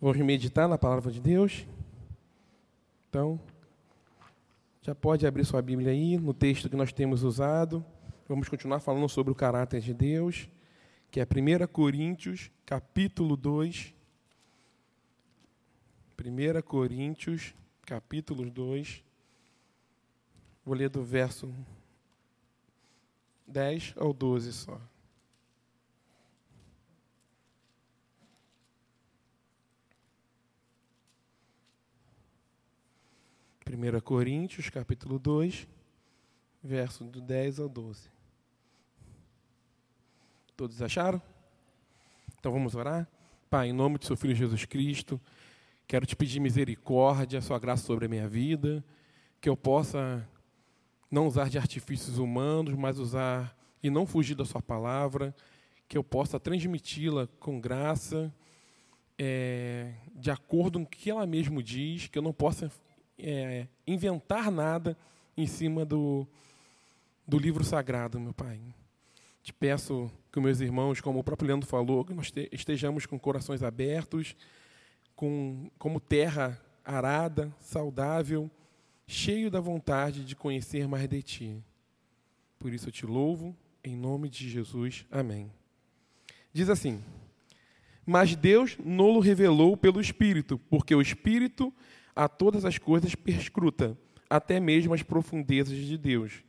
Vamos meditar na palavra de Deus? Então, já pode abrir sua Bíblia aí, no texto que nós temos usado. Vamos continuar falando sobre o caráter de Deus, que é 1 Coríntios, capítulo 2. 1 Coríntios, capítulo 2. Vou ler do verso 10 ao 12 só. 1 Coríntios, capítulo 2, verso do 10 ao 12. Todos acharam? Então vamos orar? Pai, em nome de seu Filho Jesus Cristo, quero te pedir misericórdia, sua graça sobre a minha vida, que eu possa não usar de artifícios humanos, mas usar e não fugir da sua palavra, que eu possa transmiti-la com graça, é, de acordo com o que ela mesmo diz, que eu não possa é, inventar nada em cima do, do livro sagrado, meu Pai. Te peço que meus irmãos, como o próprio Leandro falou, que nós estejamos com corações abertos, com, como terra arada, saudável, cheio da vontade de conhecer mais de Ti. Por isso eu te louvo, em nome de Jesus. Amém. Diz assim: Mas Deus nolo revelou pelo Espírito, porque o Espírito a todas as coisas perscruta, até mesmo as profundezas de Deus.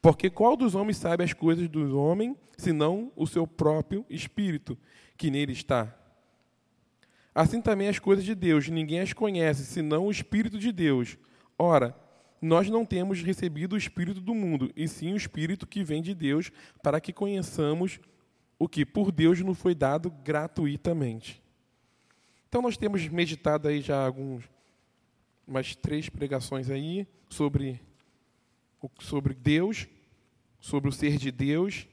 Porque qual dos homens sabe as coisas do homem, senão o seu próprio espírito, que nele está? Assim também as coisas de Deus, ninguém as conhece, senão o Espírito de Deus. Ora, nós não temos recebido o Espírito do mundo, e sim o Espírito que vem de Deus, para que conheçamos o que por Deus nos foi dado gratuitamente. Então nós temos meditado aí já alguns umas três pregações aí sobre, sobre Deus, sobre o ser de Deus,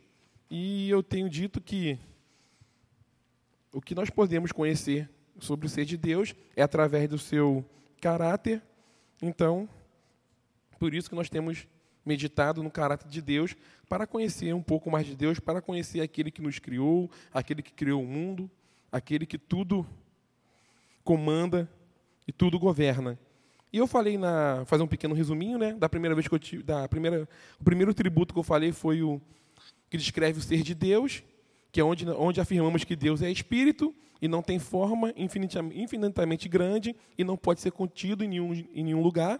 e eu tenho dito que o que nós podemos conhecer sobre o ser de Deus é através do seu caráter. Então, por isso que nós temos meditado no caráter de Deus, para conhecer um pouco mais de Deus, para conhecer aquele que nos criou, aquele que criou o mundo, aquele que tudo comanda e tudo governa. E eu falei na fazer um pequeno resuminho, né, da primeira vez que eu tive, da primeira, o primeiro tributo que eu falei foi o que descreve o ser de Deus, que é onde onde afirmamos que Deus é espírito e não tem forma infinitamente, infinitamente grande e não pode ser contido em nenhum em nenhum lugar.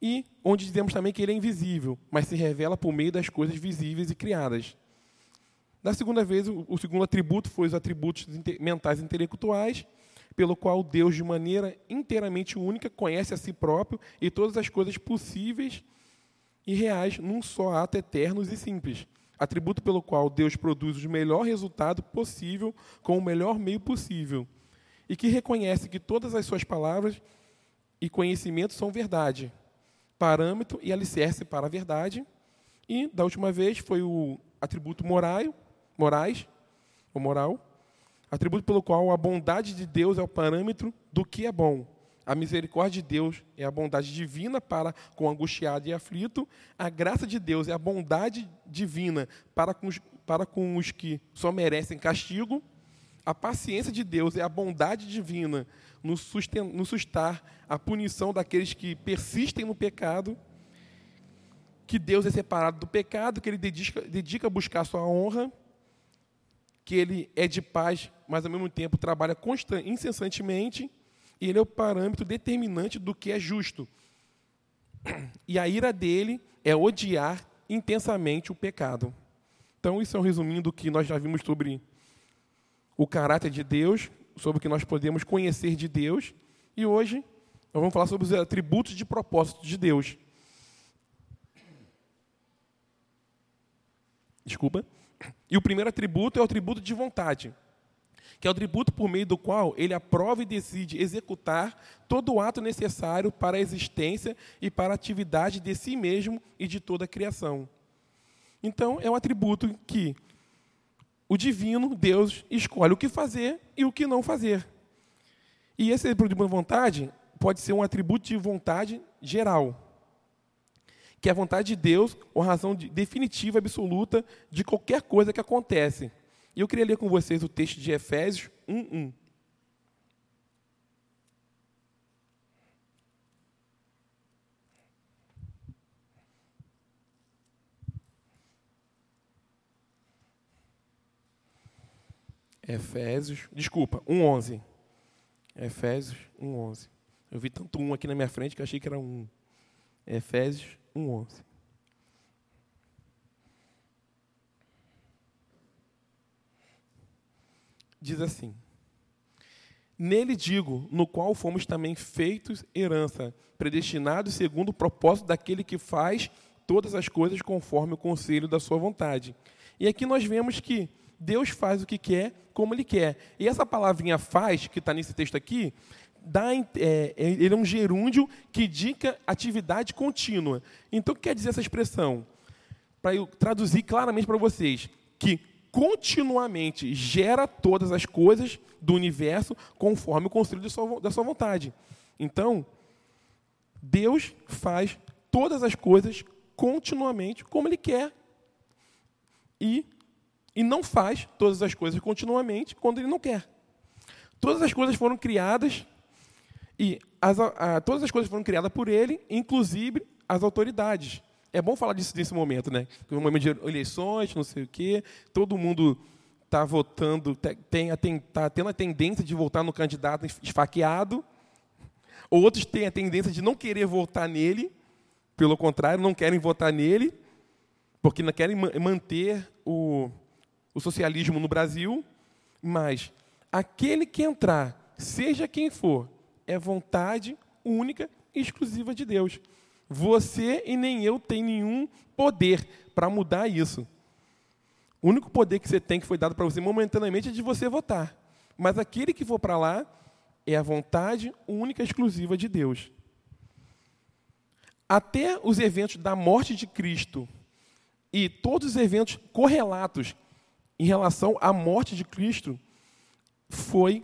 E onde dizemos também que ele é invisível, mas se revela por meio das coisas visíveis e criadas. Na segunda vez, o, o segundo atributo foi os atributos mentais e intelectuais, pelo qual Deus, de maneira inteiramente única, conhece a si próprio e todas as coisas possíveis e reais num só ato eternos e simples. Atributo pelo qual Deus produz o melhor resultado possível com o melhor meio possível. E que reconhece que todas as suas palavras e conhecimentos são verdade, parâmetro e alicerce para a verdade. E, da última vez, foi o atributo moral, morais, ou moral, atributo pelo qual a bondade de Deus é o parâmetro do que é bom. A misericórdia de Deus é a bondade divina para com o angustiado e aflito. A graça de Deus é a bondade divina para com os, para com os que só merecem castigo. A paciência de Deus é a bondade divina no, susten no sustar a punição daqueles que persistem no pecado. Que Deus é separado do pecado, que Ele dedica, dedica a buscar a sua honra que ele é de paz, mas ao mesmo tempo trabalha incessantemente, e ele é o parâmetro determinante do que é justo. E a ira dele é odiar intensamente o pecado. Então, isso é um resuminho do que nós já vimos sobre o caráter de Deus, sobre o que nós podemos conhecer de Deus, e hoje nós vamos falar sobre os atributos de propósito de Deus. Desculpa. E o primeiro atributo é o atributo de vontade, que é o atributo por meio do qual ele aprova e decide executar todo o ato necessário para a existência e para a atividade de si mesmo e de toda a criação. Então, é um atributo que o divino, Deus, escolhe o que fazer e o que não fazer. E esse atributo de vontade pode ser um atributo de vontade geral que é a vontade de Deus ou razão de, definitiva, absoluta de qualquer coisa que acontece. E eu queria ler com vocês o texto de Efésios 1:1. Efésios, desculpa, 1:11. Efésios 1:11. Eu vi tanto um aqui na minha frente que achei que era um. Efésios 1:11. Diz assim: Nele digo, no qual fomos também feitos herança, predestinados segundo o propósito daquele que faz todas as coisas conforme o conselho da sua vontade. E aqui nós vemos que Deus faz o que quer, como Ele quer. E essa palavrinha faz, que está nesse texto aqui, dá, é, ele é um gerúndio que indica atividade contínua. Então, o que quer dizer essa expressão? Para eu traduzir claramente para vocês, que continuamente gera todas as coisas do universo conforme o conselho da sua, vontade. Então, Deus faz todas as coisas continuamente como Ele quer. E, e não faz todas as coisas continuamente quando Ele não quer. Todas as coisas foram criadas e as, a, todas as coisas foram criadas por Ele, inclusive as autoridades. É bom falar disso nesse momento, né? No momento de eleições, não sei o quê, todo mundo está votando, tem, tem, tá tendo a tendência de votar no candidato esfaqueado, outros têm a tendência de não querer votar nele, pelo contrário, não querem votar nele, porque não querem manter o, o socialismo no Brasil, mas aquele que entrar, seja quem for, é vontade única e exclusiva de Deus. Você e nem eu tem nenhum poder para mudar isso. O único poder que você tem, que foi dado para você momentaneamente, é de você votar. Mas aquele que for para lá é a vontade única e exclusiva de Deus. Até os eventos da morte de Cristo e todos os eventos correlatos em relação à morte de Cristo foi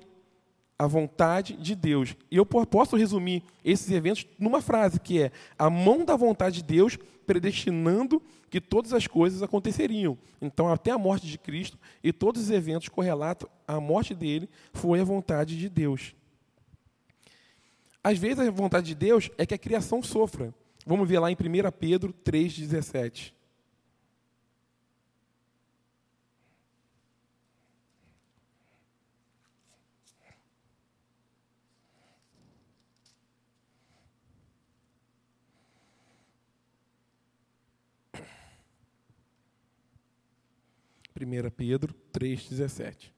a vontade de Deus. E eu posso resumir esses eventos numa frase que é: a mão da vontade de Deus predestinando que todas as coisas aconteceriam. Então, até a morte de Cristo e todos os eventos correlatos à morte dele foi a vontade de Deus. Às vezes a vontade de Deus é que a criação sofra. Vamos ver lá em 1 Pedro 3,17. 1 Pedro 3,17.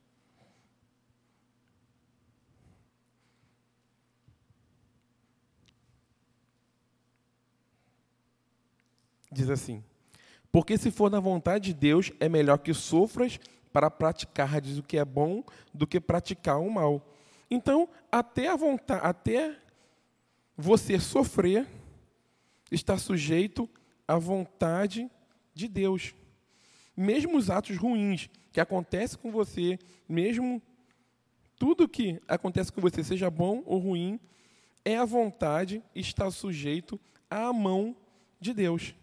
Diz assim: Porque se for na vontade de Deus, é melhor que sofras para praticar o que é bom do que praticar o mal. Então, até a vontade, até você sofrer, está sujeito à vontade de Deus mesmo os atos ruins que acontecem com você, mesmo tudo que acontece com você, seja bom ou ruim, é a vontade está sujeito à mão de Deus.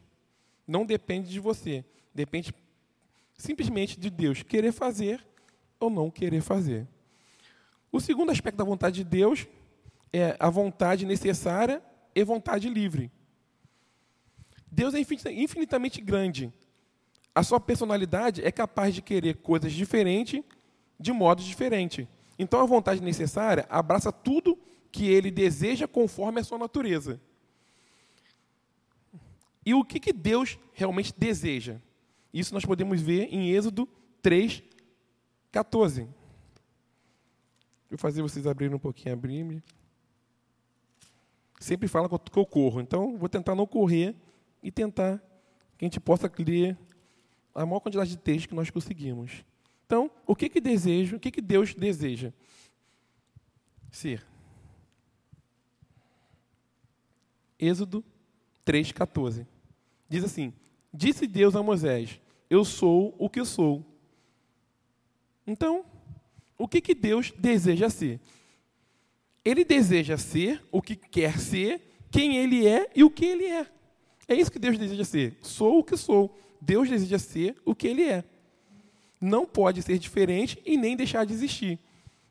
Não depende de você, depende simplesmente de Deus querer fazer ou não querer fazer. O segundo aspecto da vontade de Deus é a vontade necessária e vontade livre. Deus é infinitamente grande a sua personalidade é capaz de querer coisas diferentes de modo diferente. Então a vontade necessária abraça tudo que ele deseja conforme a sua natureza. E o que, que Deus realmente deseja? Isso nós podemos ver em Êxodo 3, 14. Vou fazer vocês abrirem um pouquinho a Bíblia. Sempre fala que eu corro, então vou tentar não correr e tentar que a gente possa ler a maior quantidade de texto que nós conseguimos. Então, o que que desejo, o que que Deus deseja ser? Êxodo 3:14. Diz assim: Disse Deus a Moisés: Eu sou o que sou. Então, o que que Deus deseja ser? Ele deseja ser o que quer ser, quem ele é e o que ele é. É isso que Deus deseja ser. Sou o que sou. Deus deseja ser o que ele é. Não pode ser diferente e nem deixar de existir.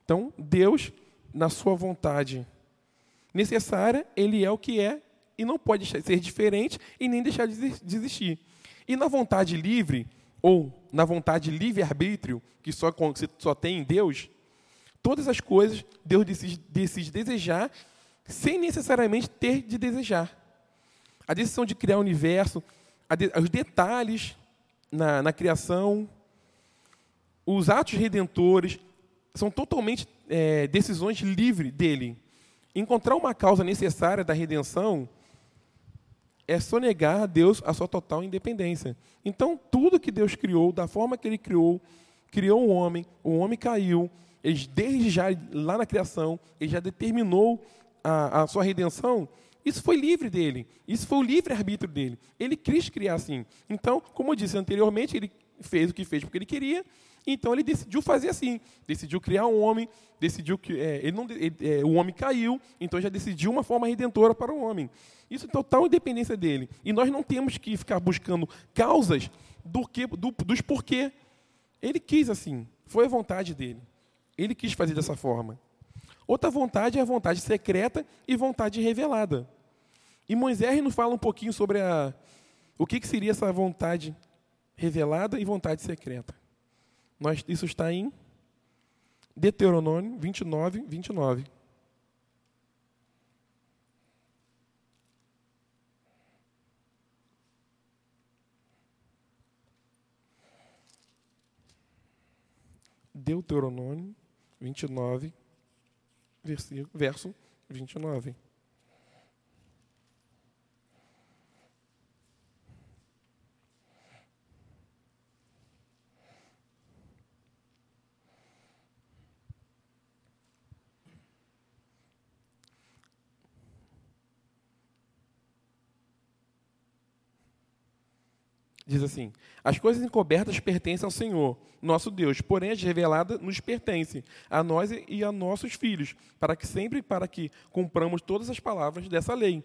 Então, Deus, na sua vontade necessária, ele é o que é e não pode ser diferente e nem deixar de existir. E na vontade livre, ou na vontade livre-arbítrio, que só, que só tem em Deus, todas as coisas Deus decide, decide desejar sem necessariamente ter de desejar. A decisão de criar o universo, os detalhes na, na, criação, os atos redentores, são totalmente é, decisões livres dele. Encontrar uma causa necessária da redenção é sonegar a Deus a sua total independência. Então, tudo que Deus criou, da forma que Ele criou, criou o um homem, o homem caiu, ele, desde já, lá na criação, ele já determinou a, a sua redenção, isso foi livre dele. Isso foi o livre-arbítrio dele. Ele quis criar assim. Então, como eu disse anteriormente, ele fez o que fez porque ele queria. Então, ele decidiu fazer assim. Decidiu criar um homem. Decidiu que é, ele não, ele, é, o homem caiu. Então, já decidiu uma forma redentora para o homem. Isso é total independência dele. E nós não temos que ficar buscando causas do que, do, dos porquê. Ele quis assim. Foi a vontade dele. Ele quis fazer dessa forma. Outra vontade é a vontade secreta e vontade revelada. E Moisés nos fala um pouquinho sobre a, o que, que seria essa vontade revelada e vontade secreta. Nós, isso está em Deuteronômio 29, 29. Deuteronômio 29, versículo, verso 29. Diz assim: As coisas encobertas pertencem ao Senhor, nosso Deus, porém as reveladas nos pertencem, a nós e a nossos filhos, para que sempre para que cumpramos todas as palavras dessa lei.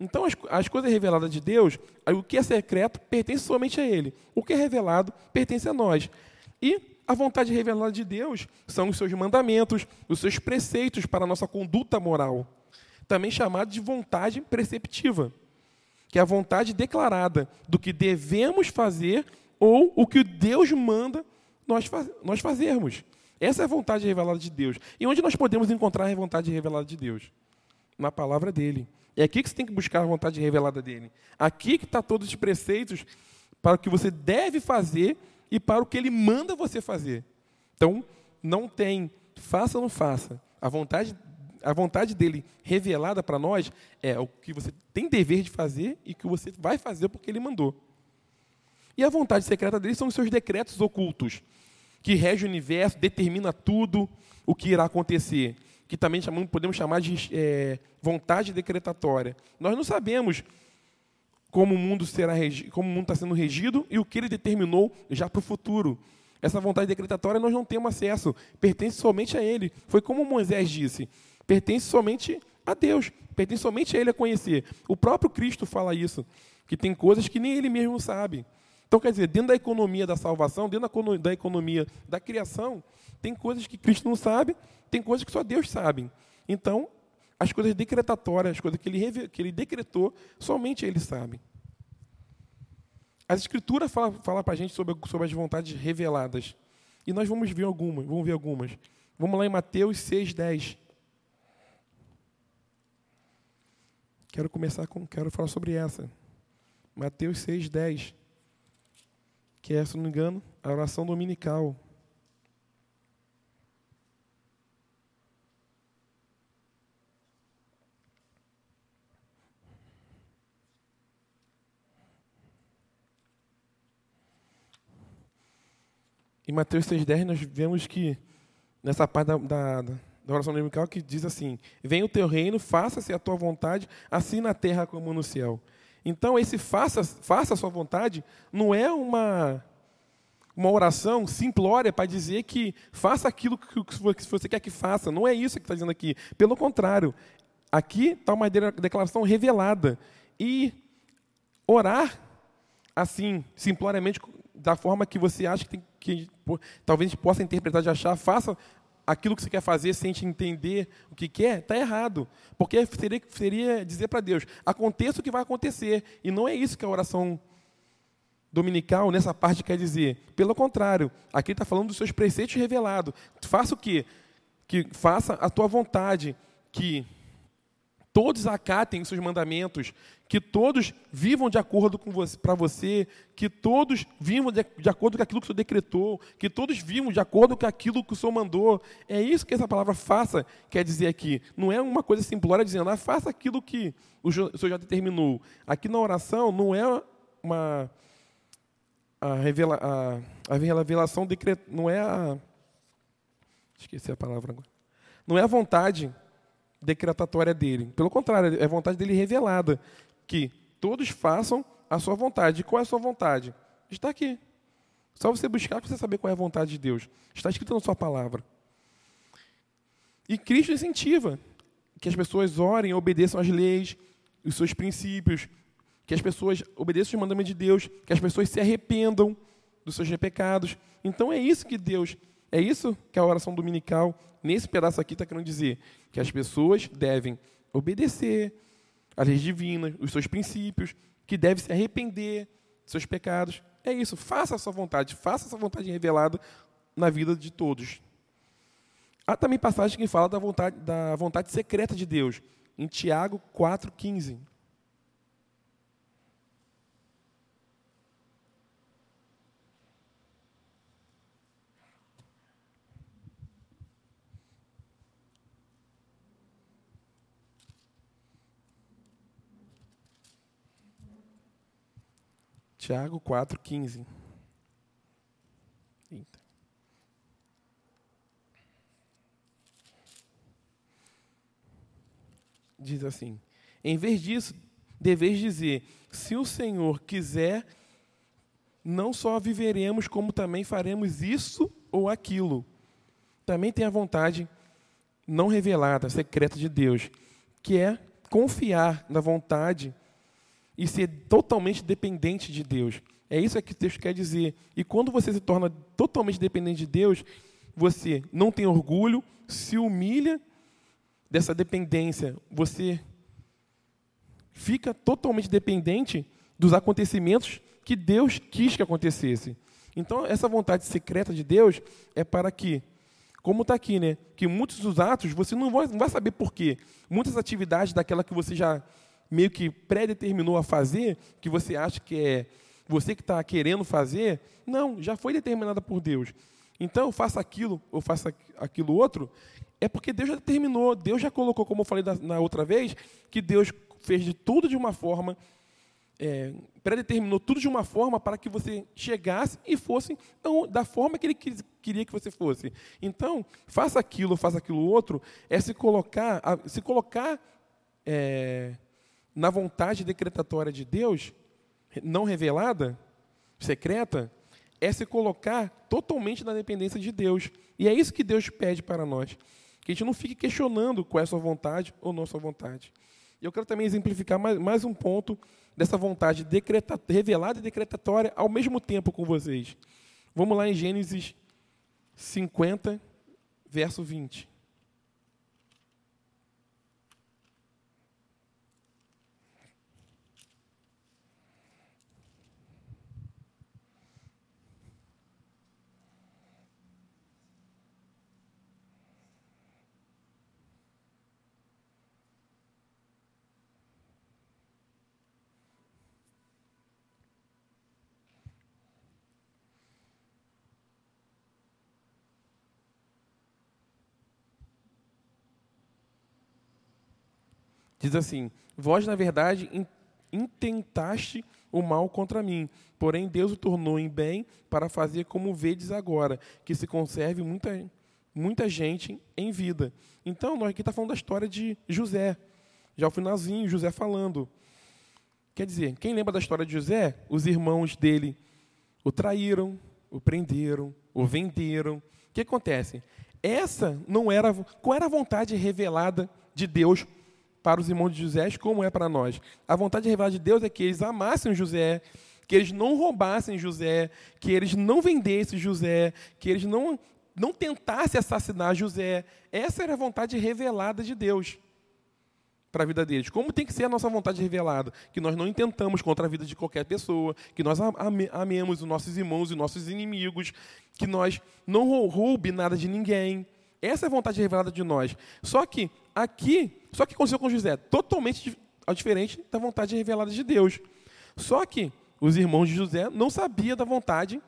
Então, as, as coisas reveladas de Deus, o que é secreto pertence somente a Ele. O que é revelado pertence a nós. E a vontade revelada de Deus são os seus mandamentos, os seus preceitos para a nossa conduta moral, também chamado de vontade preceptiva que é a vontade declarada do que devemos fazer ou o que Deus manda nós, faz, nós fazermos. Essa é a vontade revelada de Deus. E onde nós podemos encontrar a vontade revelada de Deus? Na palavra dele. É aqui que você tem que buscar a vontade revelada dele. Aqui que está todos os preceitos para o que você deve fazer e para o que ele manda você fazer. Então, não tem faça ou não faça. A vontade a vontade dele revelada para nós é o que você tem dever de fazer e que você vai fazer porque ele mandou. E a vontade secreta dele são os seus decretos ocultos, que rege o universo, determina tudo o que irá acontecer, que também chamamos, podemos chamar de é, vontade decretatória. Nós não sabemos como o mundo será como o mundo está sendo regido e o que ele determinou já para o futuro. Essa vontade decretatória nós não temos acesso, pertence somente a ele. Foi como Moisés disse: pertence somente a Deus, pertence somente a Ele a conhecer. O próprio Cristo fala isso, que tem coisas que nem Ele mesmo sabe. Então, quer dizer, dentro da economia da salvação, dentro da economia da criação, tem coisas que Cristo não sabe, tem coisas que só Deus sabe. Então, as coisas decretatórias, as coisas que ele, que ele decretou, somente Ele sabe. As Escrituras falam fala para a gente sobre, sobre as vontades reveladas. E nós vamos ver algumas, vamos ver algumas. Vamos lá em Mateus 6, 10. Quero começar com, quero falar sobre essa. Mateus 6:10, que é, se não me engano, a oração dominical. Em Mateus 6,10 nós vemos que, nessa parte da, da, da oração dominical que diz assim: Venha o teu reino, faça-se a tua vontade, assim na terra como no céu. Então, esse faça, faça a sua vontade não é uma, uma oração simplória para dizer que faça aquilo que você quer que faça. Não é isso que está dizendo aqui. Pelo contrário, aqui está uma declaração revelada. E orar assim, simploriamente, da forma que você acha que, tem, que talvez possa interpretar de achar, faça aquilo que você quer fazer sem te entender o que quer, está errado. Porque seria, seria dizer para Deus, aconteça o que vai acontecer. E não é isso que a oração dominical, nessa parte, quer dizer, pelo contrário, aqui está falando dos seus preceitos revelados. Faça o quê? Que faça a tua vontade, que todos acatem seus mandamentos, que todos vivam de acordo com você, para você, que todos vivam de, de, acordo com aquilo que o Senhor decretou, que todos vivam de acordo com aquilo que o Senhor mandou. É isso que essa palavra faça quer dizer aqui. Não é uma coisa simplória dizendo, ah, faça aquilo que o Senhor já determinou. Aqui na oração não é uma a, revela, a, a revelação não é a esqueci a palavra agora. Não é a vontade decretatória dele. Pelo contrário, é vontade dele revelada. Que todos façam a sua vontade. E qual é a sua vontade? Está aqui. Só você buscar para você saber qual é a vontade de Deus. Está escrito na sua palavra. E Cristo incentiva que as pessoas orem, obedeçam às leis, os seus princípios, que as pessoas obedeçam os mandamentos de Deus, que as pessoas se arrependam dos seus pecados. Então é isso que Deus, é isso que a oração dominical nesse pedaço aqui está querendo dizer que as pessoas devem obedecer às leis divinas, os seus princípios, que devem se arrepender dos seus pecados. É isso, faça a sua vontade, faça essa vontade revelada na vida de todos. Há também passagem que fala da vontade, da vontade secreta de Deus, em Tiago 4,15. Tiago 4, 15. Eita. Diz assim: Em vez disso, deveis dizer: se o Senhor quiser, não só viveremos, como também faremos isso ou aquilo. Também tem a vontade não revelada, secreta de Deus, que é confiar na vontade e ser totalmente dependente de Deus. É isso que o texto quer dizer. E quando você se torna totalmente dependente de Deus, você não tem orgulho, se humilha dessa dependência, você fica totalmente dependente dos acontecimentos que Deus quis que acontecesse. Então, essa vontade secreta de Deus é para que, como está aqui, né, que muitos dos atos você não vai, não vai saber por quê. Muitas atividades daquela que você já meio que predeterminou a fazer, que você acha que é você que está querendo fazer, não, já foi determinada por Deus. Então, faça aquilo ou faça aquilo outro, é porque Deus já determinou, Deus já colocou, como eu falei na outra vez, que Deus fez de tudo de uma forma, é, predeterminou tudo de uma forma para que você chegasse e fosse da forma que Ele queria que você fosse. Então, faça aquilo, faça aquilo outro, é se colocar, se colocar é, na vontade decretatória de Deus, não revelada, secreta, é se colocar totalmente na dependência de Deus. E é isso que Deus pede para nós. Que a gente não fique questionando qual é a sua vontade ou não a sua vontade. E eu quero também exemplificar mais, mais um ponto dessa vontade decreta, revelada e decretatória ao mesmo tempo com vocês. Vamos lá em Gênesis 50, verso 20. Diz assim: Vós, na verdade, intentaste o mal contra mim, porém Deus o tornou em bem para fazer como vedes agora, que se conserve muita, muita gente em vida. Então, nós aqui está falando da história de José. Já o finalzinho, José falando. Quer dizer, quem lembra da história de José? Os irmãos dele o traíram, o prenderam, o venderam. O que acontece? Essa não era. Qual era a vontade revelada de Deus para os irmãos de José, como é para nós. A vontade revelada de Deus é que eles amassem José, que eles não roubassem José, que eles não vendessem José, que eles não, não tentassem assassinar José. Essa era a vontade revelada de Deus. para a vida deles. Como tem que ser a nossa vontade revelada? Que nós não intentamos contra a vida de qualquer pessoa, que nós amemos os nossos irmãos e nossos inimigos, que nós não roube nada de ninguém. Essa é a vontade revelada de nós. Só que aqui, só que aconteceu com José, totalmente diferente da vontade revelada de Deus. Só que os irmãos de José não sabiam da vontade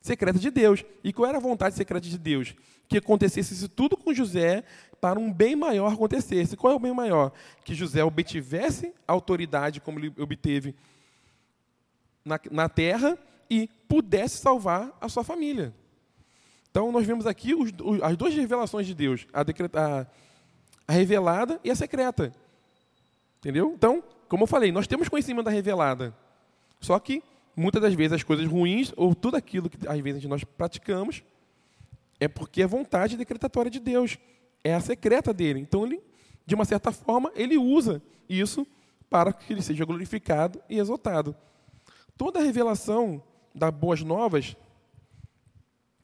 secreta de Deus. E qual era a vontade secreta de Deus? Que acontecesse isso tudo com José para um bem maior acontecesse. Qual é o bem maior? Que José obtivesse autoridade, como ele obteve na, na terra, e pudesse salvar a sua família. Então, nós vemos aqui os, as duas revelações de Deus: a, a, a revelada e a secreta. Entendeu? Então, como eu falei, nós temos conhecimento da revelada. Só que, muitas das vezes, as coisas ruins, ou tudo aquilo que às vezes nós praticamos, é porque é vontade decretatória de Deus é a secreta dele. Então, ele, de uma certa forma, ele usa isso para que ele seja glorificado e exaltado. Toda a revelação das boas novas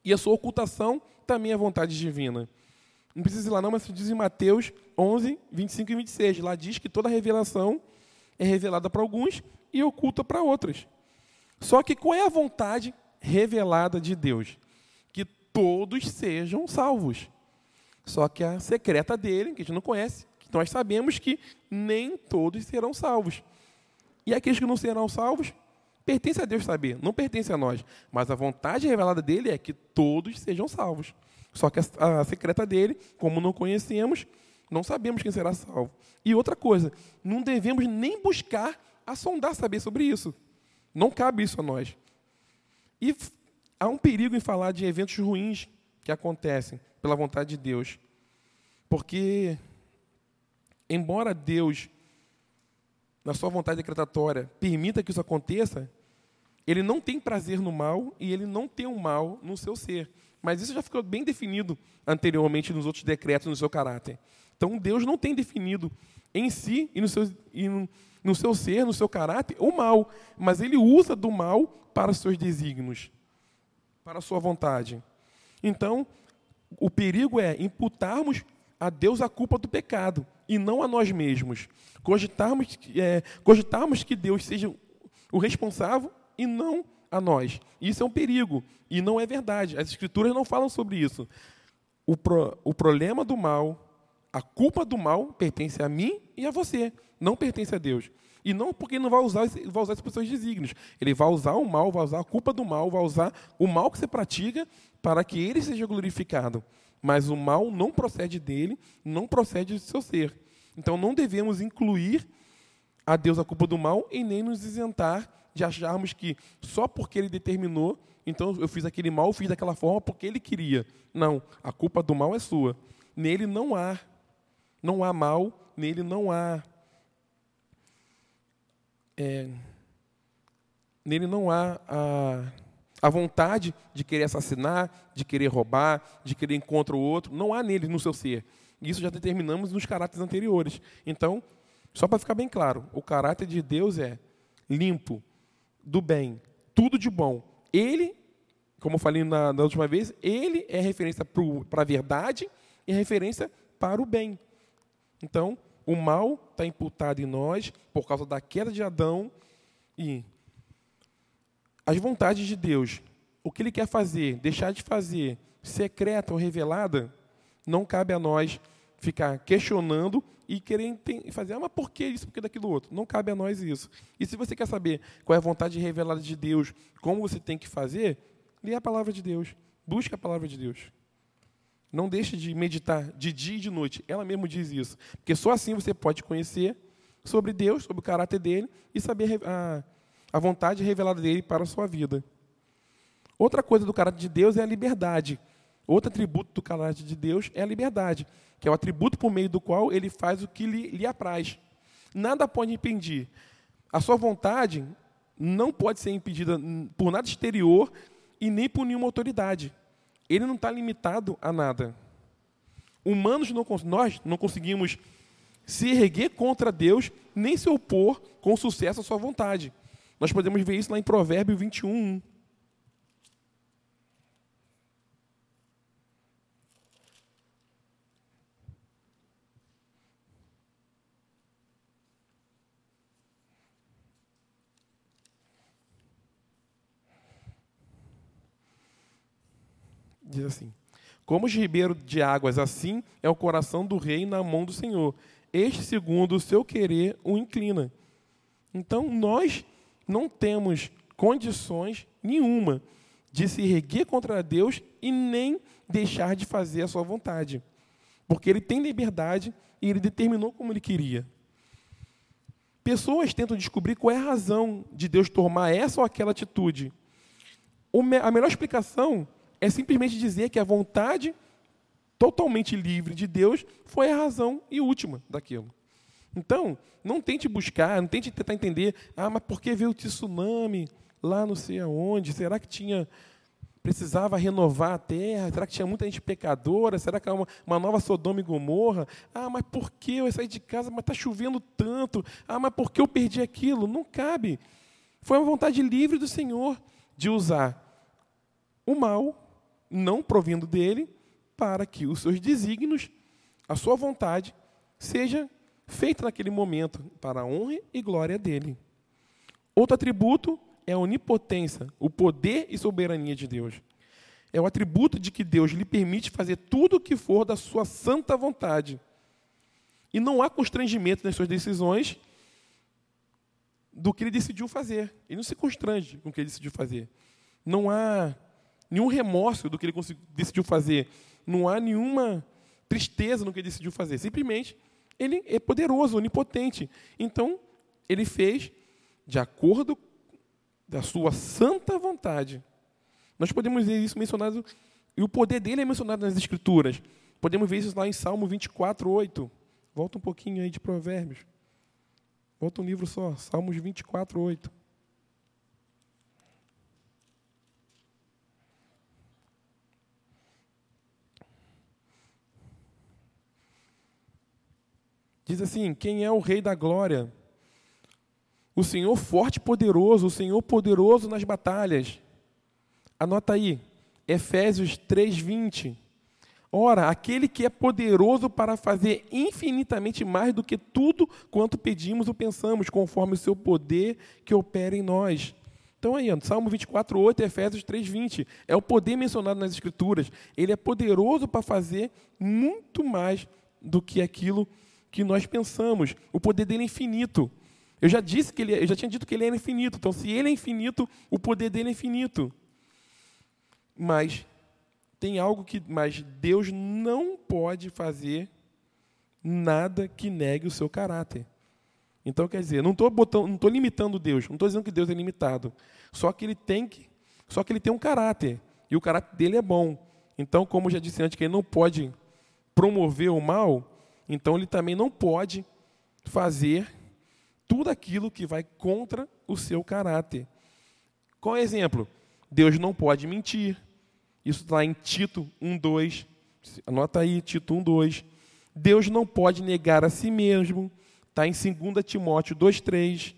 e a sua ocultação também é vontade divina. Não precisa ir lá não, mas diz em Mateus 11, 25 e 26. Lá diz que toda revelação é revelada para alguns e oculta para outros. Só que qual é a vontade revelada de Deus? Que todos sejam salvos. Só que a secreta dele, que a gente não conhece, nós sabemos que nem todos serão salvos. E aqueles que não serão salvos, pertence a Deus saber, não pertence a nós. Mas a vontade revelada dele é que todos sejam salvos. Só que a, secreta dele, como não conhecemos, não sabemos quem será salvo. E outra coisa, não devemos nem buscar sondar saber sobre isso. Não cabe isso a nós. E há um perigo em falar de eventos ruins que acontecem pela vontade de Deus. Porque, embora Deus, na sua vontade decretatória, permita que isso aconteça, ele não tem prazer no mal e ele não tem o mal no seu ser. Mas isso já ficou bem definido anteriormente nos outros decretos no seu caráter. Então, Deus não tem definido em si e no seu, e no, no seu ser, no seu caráter, o mal. Mas ele usa do mal para os seus desígnios, para a sua vontade. Então, o perigo é imputarmos a Deus a culpa do pecado e não a nós mesmos. Cogitarmos, é, cogitarmos que Deus seja o responsável e não a nós. Isso é um perigo e não é verdade. As Escrituras não falam sobre isso. O, pro, o problema do mal, a culpa do mal pertence a mim e a você, não pertence a Deus. E não porque ele não vai usar, vai usar as seus desígnios. Ele vai usar o mal, vai usar a culpa do mal, vai usar o mal que você pratica para que ele seja glorificado. Mas o mal não procede dele, não procede do seu ser. Então não devemos incluir a Deus a culpa do mal e nem nos isentar de acharmos que só porque ele determinou, então eu fiz aquele mal, eu fiz daquela forma porque ele queria. Não, a culpa do mal é sua. Nele não há não há mal, nele não há é, nele não há a, a vontade de querer assassinar, de querer roubar, de querer encontrar o outro. Não há nele no seu ser. Isso já determinamos nos caráteres anteriores. Então, só para ficar bem claro, o caráter de Deus é limpo, do bem, tudo de bom. Ele, como eu falei na, na última vez, ele é referência para a verdade e referência para o bem. Então, o mal está imputado em nós por causa da queda de Adão e as vontades de Deus, o que Ele quer fazer, deixar de fazer, secreta ou revelada, não cabe a nós ficar questionando e querer fazer, ah, mas por que isso, por que daquilo outro? Não cabe a nós isso. E se você quer saber qual é a vontade revelada de Deus, como você tem que fazer, lê a palavra de Deus, busque a palavra de Deus. Não deixe de meditar de dia e de noite. Ela mesmo diz isso. Porque só assim você pode conhecer sobre Deus, sobre o caráter dele e saber a, a vontade revelada dele para a sua vida. Outra coisa do caráter de Deus é a liberdade. Outro atributo do caráter de Deus é a liberdade, que é o atributo por meio do qual ele faz o que lhe, lhe apraz. Nada pode impedir. A sua vontade não pode ser impedida por nada exterior e nem por nenhuma autoridade ele não está limitado a nada. Humanos, não, nós não conseguimos se erguer contra Deus, nem se opor com sucesso à sua vontade. Nós podemos ver isso lá em Provérbio 21, 1. Diz assim: Como os ribeiros de águas, assim é o coração do rei na mão do Senhor. Este, segundo o seu querer, o inclina. Então, nós não temos condições nenhuma de se erguer contra Deus e nem deixar de fazer a sua vontade. Porque ele tem liberdade e ele determinou como ele queria. Pessoas tentam descobrir qual é a razão de Deus tomar essa ou aquela atitude. A melhor explicação é simplesmente dizer que a vontade totalmente livre de Deus foi a razão e última daquilo. Então, não tente buscar, não tente tentar entender, ah, mas por que veio o tsunami lá não sei aonde? Será que tinha precisava renovar a terra? Será que tinha muita gente pecadora? Será que era uma, uma nova Sodoma e Gomorra? Ah, mas por que eu saí de casa, mas está chovendo tanto? Ah, mas por que eu perdi aquilo? Não cabe. Foi uma vontade livre do Senhor de usar o mal, não provindo dele, para que os seus desígnios, a sua vontade, seja feita naquele momento para a honra e glória dele. Outro atributo é a onipotência, o poder e soberania de Deus. É o atributo de que Deus lhe permite fazer tudo o que for da sua santa vontade. E não há constrangimento nas suas decisões do que ele decidiu fazer. Ele não se constrange com o que ele decidiu fazer. Não há nenhum remorso do que ele decidiu fazer. Não há nenhuma tristeza no que ele decidiu fazer. Simplesmente, ele é poderoso, onipotente. Então, ele fez de acordo da sua santa vontade. Nós podemos ver isso mencionado, e o poder dele é mencionado nas Escrituras. Podemos ver isso lá em Salmo 24, 8. Volta um pouquinho aí de Provérbios. Volta um livro só, Salmos 24, 8. Diz assim: Quem é o Rei da Glória? O Senhor forte e poderoso, o Senhor poderoso nas batalhas. Anota aí, Efésios 3:20. Ora, aquele que é poderoso para fazer infinitamente mais do que tudo quanto pedimos ou pensamos, conforme o seu poder que opera em nós. Então aí, Salmo 24, 8, Efésios 3:20. É o poder mencionado nas Escrituras. Ele é poderoso para fazer muito mais do que aquilo que nós pensamos. O poder dele é infinito. Eu já disse que ele, é, eu já tinha dito que ele era infinito. Então, se ele é infinito, o poder dele é infinito. Mas tem algo que, mas Deus não pode fazer nada que negue o seu caráter. Então, quer dizer, não estou botando, não estou limitando Deus, não estou dizendo que Deus é limitado. Só que ele tem que, só que ele tem um caráter e o caráter dele é bom. Então, como eu já disse antes, que ele não pode promover o mal, então ele também não pode fazer tudo aquilo que vai contra o seu caráter. Qual é exemplo? Deus não pode mentir. Isso está em Tito 1,2. Anota aí, Tito 1,2. Deus não pode negar a si mesmo. Está em 2 Timóteo 2,3.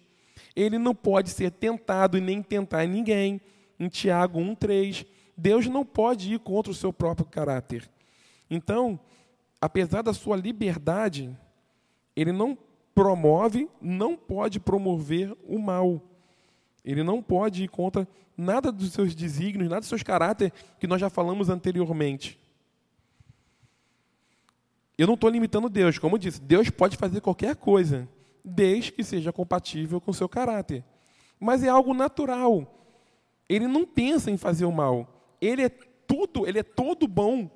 Ele não pode ser tentado e nem tentar ninguém. Em Tiago 1,3. Deus não pode ir contra o seu próprio caráter. Então, apesar da sua liberdade, ele não promove, não pode promover o mal. Ele não pode ir contra nada dos seus desígnios, nada dos seus caráteres que nós já falamos anteriormente. Eu não estou limitando Deus, como eu disse, Deus pode fazer qualquer coisa, desde que seja compatível com o seu caráter. Mas é algo natural. Ele não pensa em fazer o mal. Ele é tudo, ele é todo bom.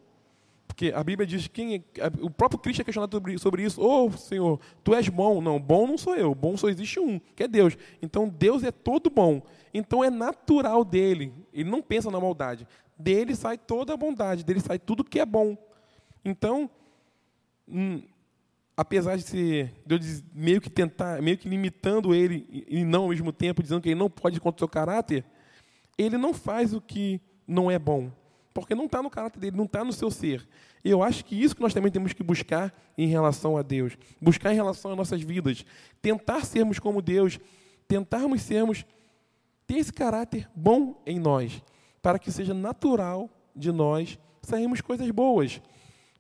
Porque a Bíblia diz que o próprio Cristo é questionado sobre, isso. Oh, Senhor, tu és bom. Não, bom não sou eu. Bom só existe um, que é Deus. Então Deus é todo bom. Então é natural dele. Ele não pensa na maldade. Dele sai toda a bondade. Dele sai tudo que é bom. Então, hum, apesar de ser Deus meio que tentar, meio que limitando ele e não ao mesmo tempo dizendo que ele não pode contra o seu caráter, ele não faz o que não é bom porque não está no caráter dele, não está no seu ser. Eu acho que isso que nós também temos que buscar em relação a Deus, buscar em relação às nossas vidas, tentar sermos como Deus, tentarmos sermos, ter esse caráter bom em nós, para que seja natural de nós sairmos coisas boas.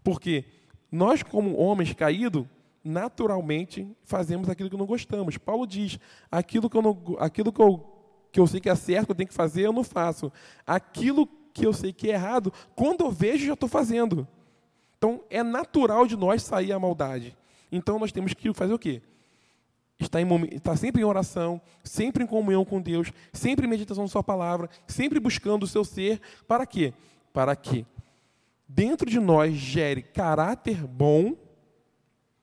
Porque nós, como homens caídos, naturalmente fazemos aquilo que não gostamos. Paulo diz: aquilo que eu, não, aquilo que eu, que eu sei que é certo, eu tenho que fazer, eu não faço. Aquilo eu sei que é errado, quando eu vejo, já estou fazendo. Então, é natural de nós sair a maldade. Então, nós temos que fazer o quê? Estar, em, estar sempre em oração, sempre em comunhão com Deus, sempre em meditação na Sua palavra, sempre buscando o seu ser. Para quê? Para que dentro de nós gere caráter bom,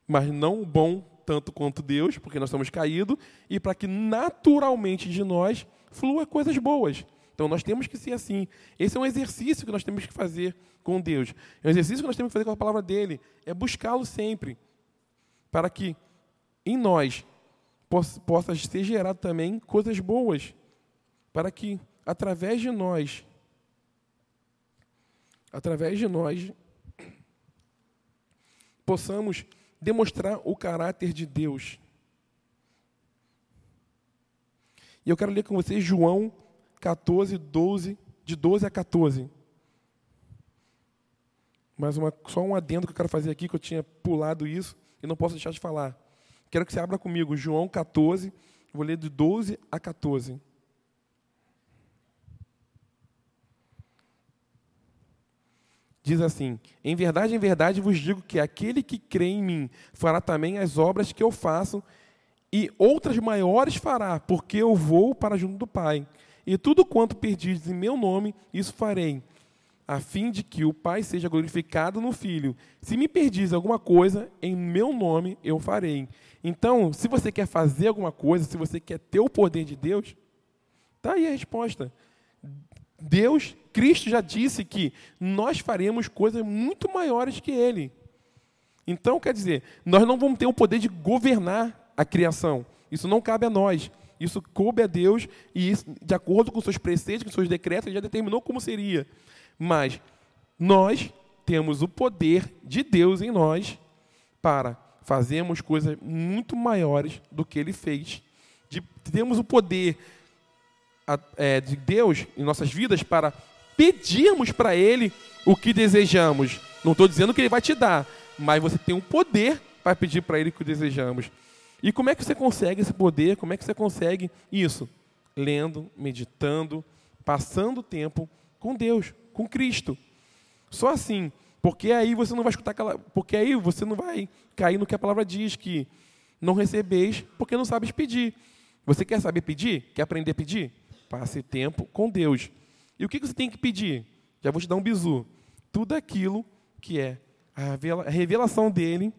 mas não bom tanto quanto Deus, porque nós estamos caídos, e para que naturalmente de nós flua coisas boas. Então nós temos que ser assim. Esse é um exercício que nós temos que fazer com Deus. É um exercício que nós temos que fazer com a palavra dele. É buscá-lo sempre. Para que em nós possa, ser gerado também coisas boas. Para que através de nós, através de nós, possamos demonstrar o caráter de Deus. E eu quero ler com vocês João 14, 12, de 12 a 14. Mas uma, só um adendo que eu quero fazer aqui, que eu tinha pulado isso e não posso deixar de falar. Quero que você abra comigo, João 14, vou ler de 12 a 14. Diz assim: Em verdade, em verdade vos digo que aquele que crê em mim fará também as obras que eu faço, e outras maiores fará, porque eu vou para junto do Pai. E tudo quanto perdides em meu nome, isso farei, a fim de que o Pai seja glorificado no Filho. Se me perdis alguma coisa, em meu nome eu farei. Então, se você quer fazer alguma coisa, se você quer ter o poder de Deus, está aí a resposta. Deus, Cristo já disse que nós faremos coisas muito maiores que Ele. Então, quer dizer, nós não vamos ter o poder de governar a criação. Isso não cabe a nós. Isso coube a Deus e, de acordo com seus preceitos, com seus decretos, ele já determinou como seria. Mas nós temos o poder de Deus em nós para fazermos coisas muito maiores do que ele fez. De, temos o poder é, de Deus em nossas vidas para pedirmos para Ele o que desejamos. Não estou dizendo que Ele vai te dar, mas você tem o poder para pedir para Ele o que desejamos. E como é que você consegue esse poder? Como é que você consegue isso? Lendo, meditando, passando tempo com Deus, com Cristo. Só assim, porque aí você não vai escutar aquela, porque aí você não vai cair no que a palavra diz que não recebeis porque não sabes pedir. Você quer saber pedir? Quer aprender a pedir? Passe tempo com Deus. E o que você tem que pedir? Já vou te dar um bizu. Tudo aquilo que é a revelação dele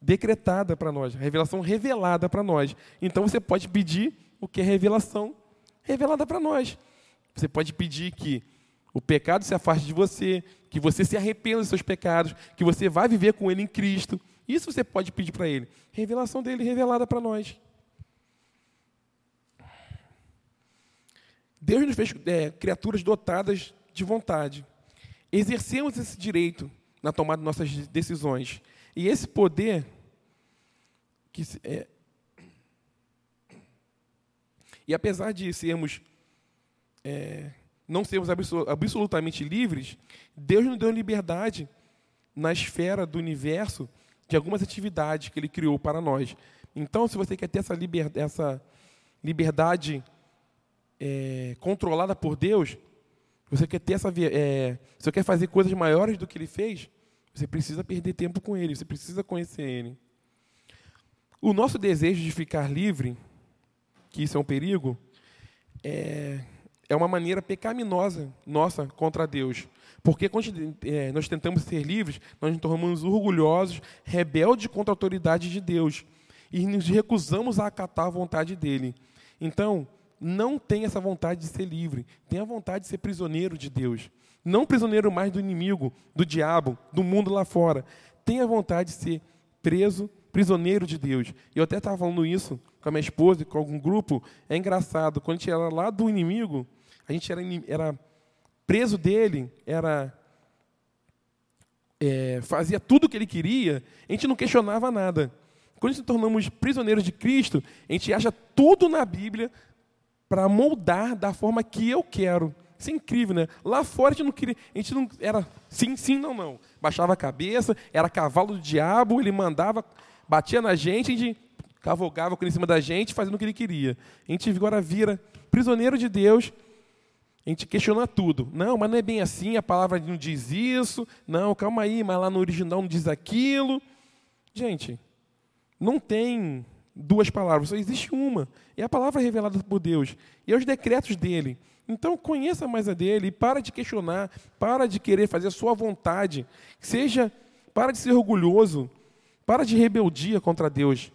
decretada para nós, revelação revelada para nós. Então você pode pedir o que é revelação revelada para nós. Você pode pedir que o pecado se afaste de você, que você se arrependa dos seus pecados, que você vá viver com ele em Cristo. Isso você pode pedir para ele. Revelação dele revelada para nós. Deus nos fez é, criaturas dotadas de vontade. Exercemos esse direito na tomada de nossas decisões. E esse poder, que é, e apesar de sermos é, não sermos absolutamente livres, Deus nos deu liberdade na esfera do universo de algumas atividades que Ele criou para nós. Então, se você quer ter essa, liber, essa liberdade é, controlada por Deus, você quer ter essa, é, você quer fazer coisas maiores do que Ele fez, você precisa perder tempo com Ele, você precisa conhecer Ele. O nosso desejo de ficar livre, que isso é um perigo, é, é uma maneira pecaminosa nossa contra Deus. Porque quando é, nós tentamos ser livres, nós nos tornamos orgulhosos, rebeldes contra a autoridade de Deus. E nos recusamos a acatar a vontade dele. Então, não tenha essa vontade de ser livre. Tenha a vontade de ser prisioneiro de Deus. Não prisioneiro mais do inimigo, do diabo, do mundo lá fora. Tenha vontade de ser preso, prisioneiro de Deus. Eu até estava falando isso com a minha esposa e com algum grupo. É engraçado, quando a gente era lá do inimigo, a gente era, era preso dele, era é, fazia tudo o que ele queria, a gente não questionava nada. Quando nos tornamos prisioneiros de Cristo, a gente acha tudo na Bíblia para moldar da forma que eu quero. Isso é incrível, né? Lá fora a gente não queria, a gente não era sim, sim, não, não. Baixava a cabeça, era cavalo do diabo, ele mandava, batia na gente, a gente cavalgava com em cima da gente, fazendo o que ele queria. A gente agora vira prisioneiro de Deus A gente questiona tudo. Não, mas não é bem assim, a palavra não diz isso. Não, calma aí, mas lá no original não diz aquilo. Gente, não tem duas palavras, só existe uma. É a palavra revelada por Deus. E é os decretos dele. Então conheça mais a dele para de questionar, para de querer fazer a sua vontade. Seja, para de ser orgulhoso, para de rebeldia contra Deus.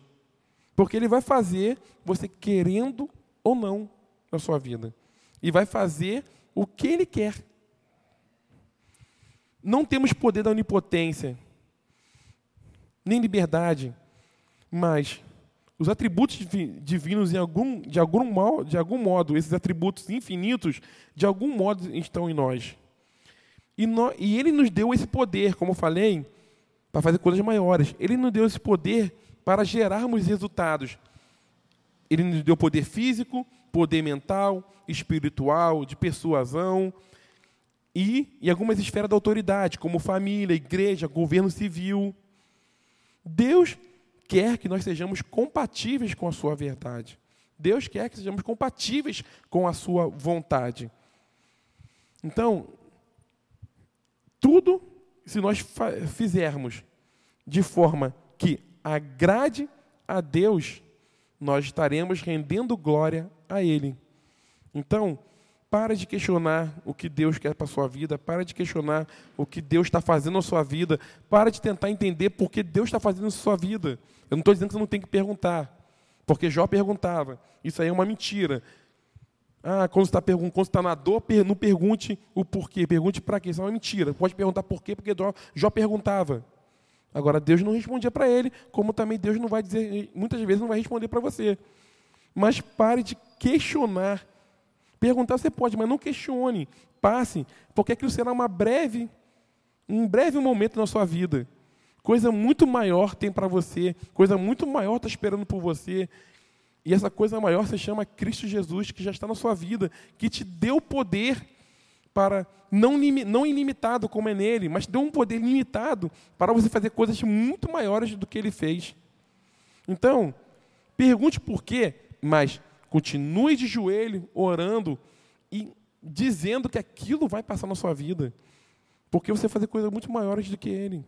Porque ele vai fazer você querendo ou não na sua vida. E vai fazer o que ele quer. Não temos poder da onipotência, nem liberdade, mas os atributos divinos, em algum, de, algum modo, de algum modo, esses atributos infinitos, de algum modo estão em nós. E, nós, e Ele nos deu esse poder, como eu falei, para fazer coisas maiores. Ele nos deu esse poder para gerarmos resultados. Ele nos deu poder físico, poder mental, espiritual, de persuasão e em algumas esferas da autoridade, como família, igreja, governo civil. Deus quer que nós sejamos compatíveis com a sua verdade. Deus quer que sejamos compatíveis com a sua vontade. Então, tudo, se nós fizermos de forma que agrade a Deus, nós estaremos rendendo glória a Ele. Então, para de questionar o que Deus quer para a sua vida, para de questionar o que Deus está fazendo na sua vida, para de tentar entender por que Deus está fazendo na sua vida. Eu não estou dizendo que você não tem que perguntar, porque Jó perguntava. Isso aí é uma mentira. Ah, quando está está na dor, não pergunte o porquê, pergunte para quê. Isso é uma mentira. Pode perguntar por quê, porque Jó perguntava. Agora, Deus não respondia para ele, como também Deus não vai dizer, muitas vezes não vai responder para você. Mas pare de questionar. Perguntar você pode, mas não questione. Passe, porque aquilo será uma breve, um breve momento na sua vida. Coisa muito maior tem para você, coisa muito maior está esperando por você. E essa coisa maior se chama Cristo Jesus, que já está na sua vida, que te deu poder para, não, não ilimitado como é nele, mas deu um poder limitado para você fazer coisas muito maiores do que ele fez. Então, pergunte por quê, mas continue de joelho, orando e dizendo que aquilo vai passar na sua vida. Porque você vai fazer coisas muito maiores do que ele.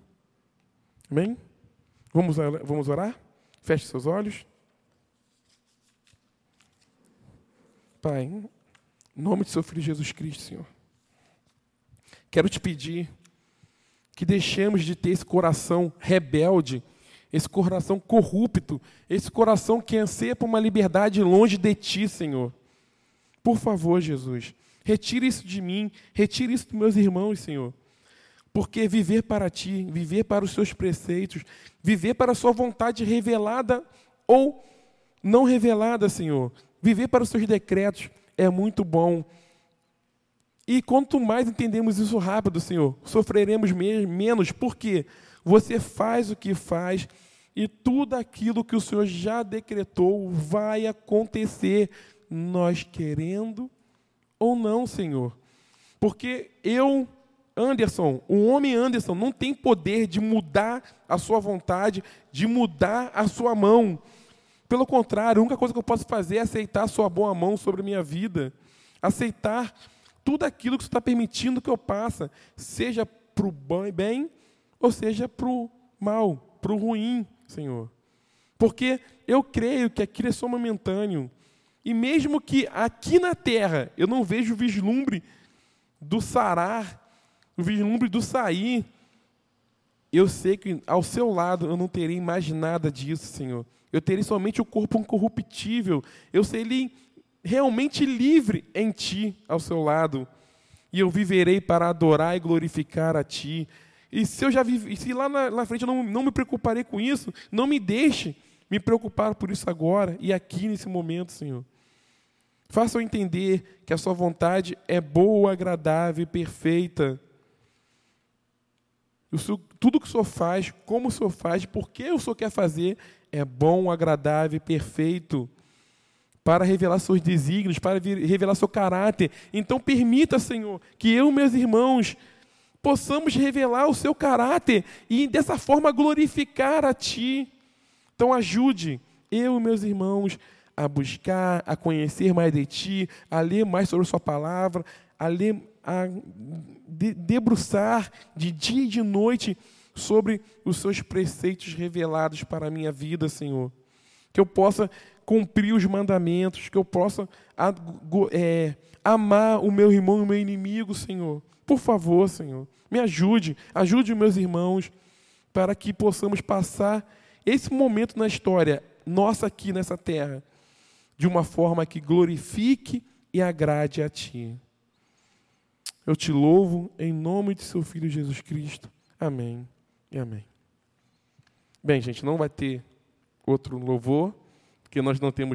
Amém? Vamos, vamos orar? Feche seus olhos. Pai, em nome de seu Filho Jesus Cristo, Senhor. Quero te pedir que deixemos de ter esse coração rebelde, esse coração corrupto, esse coração que anseia por uma liberdade longe de ti, Senhor. Por favor, Jesus, retire isso de mim, retire isso dos meus irmãos, Senhor. Porque viver para ti, viver para os seus preceitos, viver para a sua vontade revelada ou não revelada, Senhor, viver para os seus decretos é muito bom. E quanto mais entendemos isso rápido, Senhor, sofreremos menos, porque você faz o que faz e tudo aquilo que o Senhor já decretou vai acontecer, nós querendo ou não, Senhor. Porque eu, Anderson, o homem Anderson, não tem poder de mudar a sua vontade, de mudar a sua mão. Pelo contrário, a única coisa que eu posso fazer é aceitar a sua boa mão sobre a minha vida, aceitar tudo aquilo que você está permitindo que eu passe, seja para o bem ou seja para o mal, para o ruim, Senhor. Porque eu creio que aquilo é só momentâneo. E mesmo que aqui na terra eu não vejo o vislumbre do sarar, o vislumbre do sair, eu sei que ao seu lado eu não terei mais nada disso, Senhor. Eu terei somente o corpo incorruptível. Eu serei realmente livre em ti ao seu lado. E eu viverei para adorar e glorificar a ti. E se eu já vivi, se lá na, na frente eu não, não me preocuparei com isso, não me deixe me preocupar por isso agora e aqui nesse momento, Senhor. Faça eu entender que a sua vontade é boa, agradável e perfeita. tudo que o Senhor faz, como o Senhor faz, por que o Senhor quer fazer, é bom, agradável e perfeito para revelar seus desígnios, para revelar seu caráter. Então permita, Senhor, que eu e meus irmãos possamos revelar o seu caráter e dessa forma glorificar a Ti. Então ajude eu e meus irmãos a buscar, a conhecer mais de Ti, a ler mais sobre Sua palavra, a, ler, a de, debruçar de dia e de noite sobre os seus preceitos revelados para a minha vida, Senhor. Que eu possa cumprir os mandamentos, que eu possa é, amar o meu irmão e o meu inimigo, Senhor. Por favor, Senhor, me ajude, ajude os meus irmãos, para que possamos passar esse momento na história nossa aqui nessa terra de uma forma que glorifique e agrade a Ti. Eu te louvo em nome de Seu Filho Jesus Cristo. Amém e amém. Bem, gente, não vai ter outro louvor, porque nós não temos